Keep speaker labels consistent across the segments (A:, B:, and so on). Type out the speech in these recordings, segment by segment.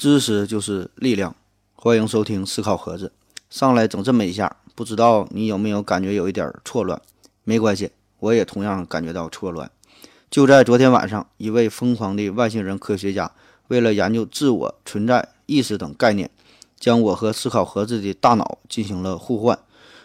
A: 知识就是力量，欢迎收听思考盒子。上来整这么一下，不知道你有没有感觉有一点错乱？没关系，我也同样感觉到错乱。就在昨天晚上，一位疯狂的外星人科学家，为了研究自我存在、意识等概念，将我和思考盒子的大脑进行了互换。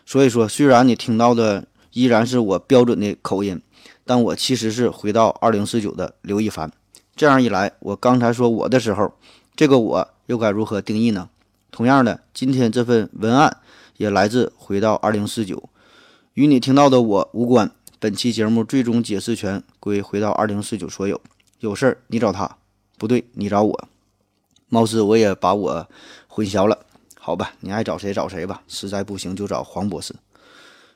A: 所以说，虽然你听到的依然是我标准的口音，但我其实是回到二零四九的刘亦凡。这样一来，我刚才说我的时候。这个我又该如何定义呢？同样的，今天这份文案也来自回到二零四九，与你听到的我无关。本期节目最终解释权归回到二零四九所有。有事儿你找他，不对，你找我。貌似我也把我混淆了。好吧，你爱找谁找谁吧，实在不行就找黄博士。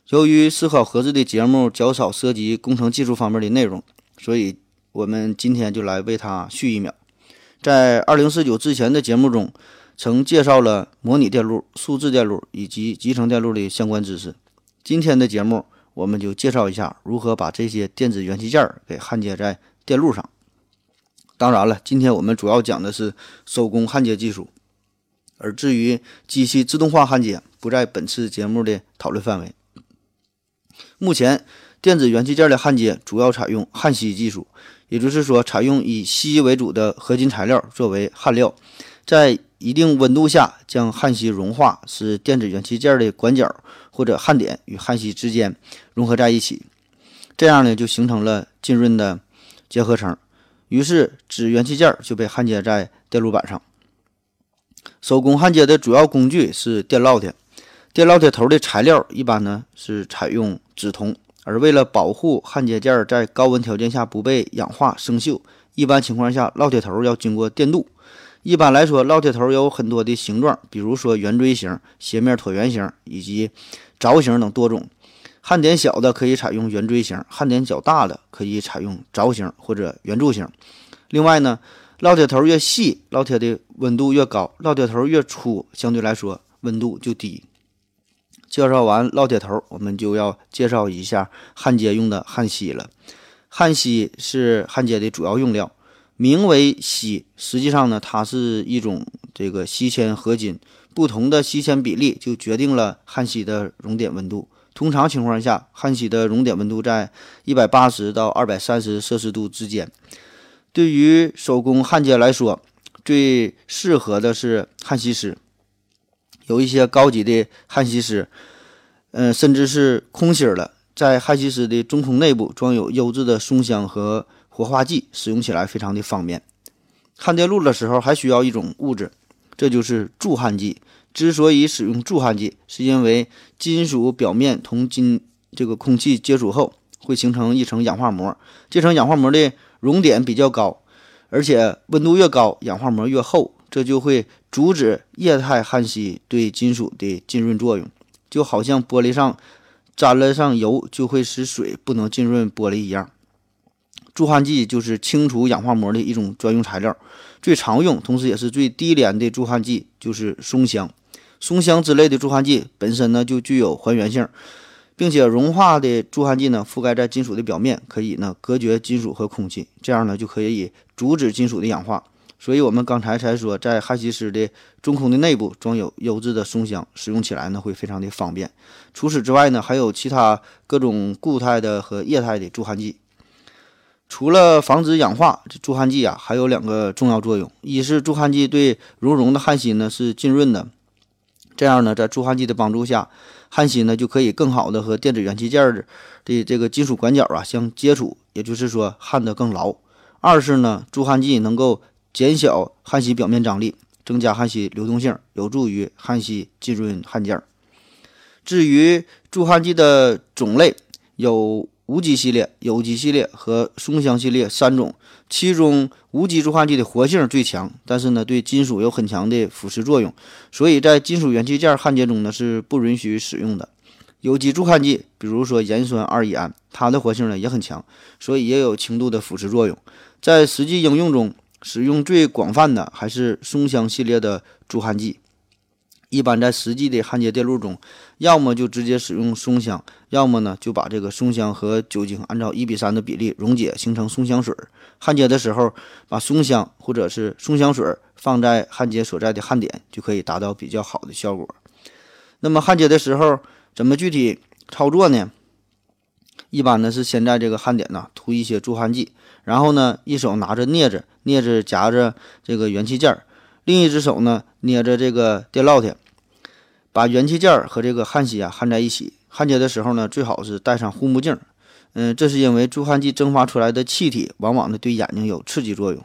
A: 由于思考盒子的节目较少涉及工程技术方面的内容，所以我们今天就来为他续一秒。在二零四九之前的节目中，曾介绍了模拟电路、数字电路以及集成电路的相关知识。今天的节目，我们就介绍一下如何把这些电子元器件给焊接在电路上。当然了，今天我们主要讲的是手工焊接技术，而至于机器自动化焊接，不在本次节目的讨论范围。目前，电子元器件的焊接主要采用焊锡技术。也就是说，采用以锡为主的合金材料作为焊料，在一定温度下将焊锡融化，使电子元器件的管角或者焊点与焊锡之间融合在一起，这样呢就形成了浸润的结合层，于是纸元器件就被焊接在电路板上。手工焊接的主要工具是电烙铁，电烙铁头的材料一般呢是采用紫铜。而为了保护焊接件在高温条件下不被氧化生锈，一般情况下烙铁头要经过电镀。一般来说，烙铁头有很多的形状，比如说圆锥形、斜面椭圆形以及凿形等多种。焊点小的可以采用圆锥形，焊点较大的可以采用凿形或者圆柱形。另外呢，烙铁头越细，烙铁的温度越高；烙铁头越粗，相对来说温度就低。介绍完烙铁头，我们就要介绍一下焊接用的焊锡了。焊锡是焊接的主要用料，名为锡，实际上呢，它是一种这个锡铅合金，不同的锡铅比例就决定了焊锡的熔点温度。通常情况下，焊锡的熔点温度在一百八十到二百三十摄氏度之间。对于手工焊接来说，最适合的是焊锡师。有一些高级的焊锡师，嗯，甚至是空心儿的，在焊锡师的中空内部装有优质的松香和活化剂，使用起来非常的方便。焊电路的时候还需要一种物质，这就是助焊剂。之所以使用助焊剂，是因为金属表面同金这个空气接触后，会形成一层氧化膜，这层氧化膜的熔点比较高，而且温度越高，氧化膜越厚。这就会阻止液态焊锡对金属的浸润作用，就好像玻璃上沾了上油就会使水不能浸润玻璃一样。助焊剂就是清除氧化膜的一种专用材料，最常用，同时也是最低廉的助焊剂就是松香。松香之类的助焊剂本身呢就具有还原性，并且融化的助焊剂呢覆盖在金属的表面，可以呢隔绝金属和空气，这样呢就可以阻止金属的氧化。所以，我们刚才才说，在焊锡师的中空的内部装有优质的松香，使用起来呢会非常的方便。除此之外呢，还有其他各种固态的和液态的助焊剂。除了防止氧化，这助焊剂啊还有两个重要作用：一是助焊剂对熔融的焊锡呢是浸润的，这样呢在助焊剂的帮助下，焊锡呢就可以更好的和电子元器件的这个金属管角啊相接触，也就是说焊得更牢；二是呢助焊剂能够减小焊锡表面张力，增加焊锡流动性，有助于焊锡浸润焊件。至于助焊剂的种类，有无机系列、有机系列和松香系列三种。其中无机助焊剂的活性最强，但是呢，对金属有很强的腐蚀作用，所以在金属元器件焊接中呢是不允许使用的。有机助焊剂，比如说盐酸二乙胺，它的活性呢也很强，所以也有轻度的腐蚀作用。在实际应用中，使用最广泛的还是松香系列的助焊剂，一般在实际的焊接电路中，要么就直接使用松香，要么呢就把这个松香和酒精按照一比三的比例溶解，形成松香水。焊接的时候，把松香或者是松香水放在焊接所在的焊点，就可以达到比较好的效果。那么焊接的时候怎么具体操作呢？一般呢是先在这个焊点呢涂一些助焊剂，然后呢一手拿着镊子，镊子夹着这个元器件儿。另一只手呢，捏着这个电烙铁，把元器件和这个焊锡啊焊在一起。焊接的时候呢，最好是戴上护目镜。嗯，这是因为助焊剂蒸发出来的气体往往呢对眼睛有刺激作用。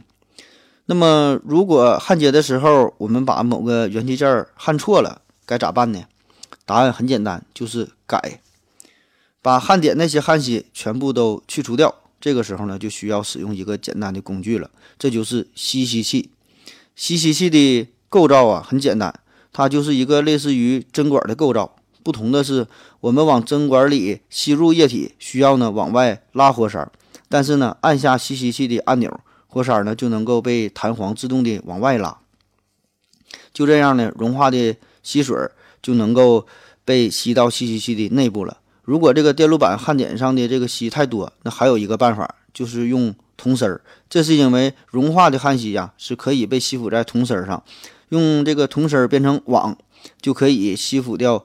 A: 那么，如果焊接的时候我们把某个元器件焊错了，该咋办呢？答案很简单，就是改，把焊点那些焊锡全部都去除掉。这个时候呢，就需要使用一个简单的工具了，这就是吸吸器。吸吸器的构造啊很简单，它就是一个类似于针管的构造。不同的是，我们往针管里吸入液体需要呢往外拉活塞，但是呢按下吸吸器的按钮，活塞呢就能够被弹簧自动的往外拉。就这样呢，融化的吸水就能够被吸到吸吸器的内部了。如果这个电路板焊点上的这个锡太多，那还有一个办法，就是用。铜丝儿，这是因为融化的焊锡呀是可以被吸附在铜丝儿上，用这个铜丝儿变成网，就可以吸附掉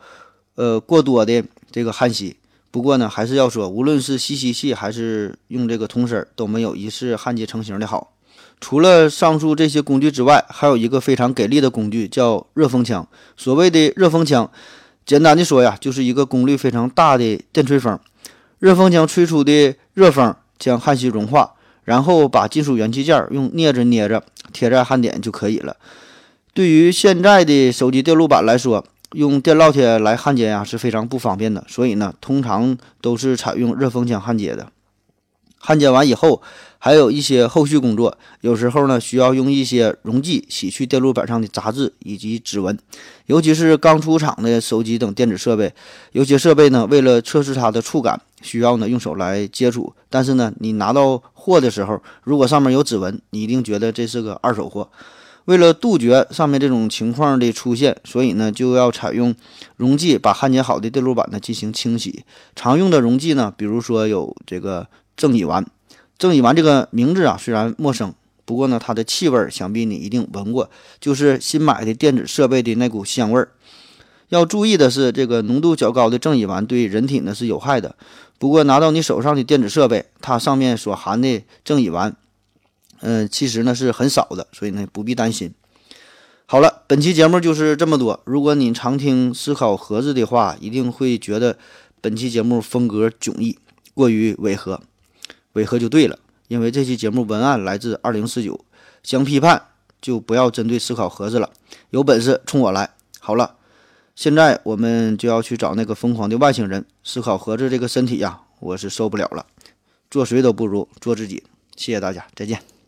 A: 呃过多的这个焊锡。不过呢，还是要说，无论是吸锡器还是用这个铜丝儿，都没有一次焊接成型的好。除了上述这些工具之外，还有一个非常给力的工具叫热风枪。所谓的热风枪，简单的说呀，就是一个功率非常大的电吹风。热风枪吹出的热风将焊锡融化。然后把金属元器件用镊子捏着贴在焊点就可以了。对于现在的手机电路板来说，用电烙铁来焊接呀是非常不方便的，所以呢，通常都是采用热风枪焊接的。焊接完以后，还有一些后续工作，有时候呢需要用一些溶剂洗去电路板上的杂质以及指纹，尤其是刚出厂的手机等电子设备，有些设备呢为了测试它的触感。需要呢用手来接触，但是呢，你拿到货的时候，如果上面有指纹，你一定觉得这是个二手货。为了杜绝上面这种情况的出现，所以呢，就要采用溶剂把焊接好的电路板呢进行清洗。常用的溶剂呢，比如说有这个正乙烷。正乙烷这个名字啊虽然陌生，不过呢，它的气味想必你一定闻过，就是新买的电子设备的那股香味儿。要注意的是，这个浓度较高的正乙烷对人体呢是有害的。不过拿到你手上的电子设备，它上面所含的正乙烷，嗯，其实呢是很少的，所以呢不必担心。好了，本期节目就是这么多。如果你常听思考盒子的话，一定会觉得本期节目风格迥异，过于违和。违和就对了，因为这期节目文案来自二零四九，相批判就不要针对思考盒子了，有本事冲我来。好了。现在我们就要去找那个疯狂的外星人。思考盒子这个身体呀，我是受不了了。做谁都不如做自己。谢谢大家，再见。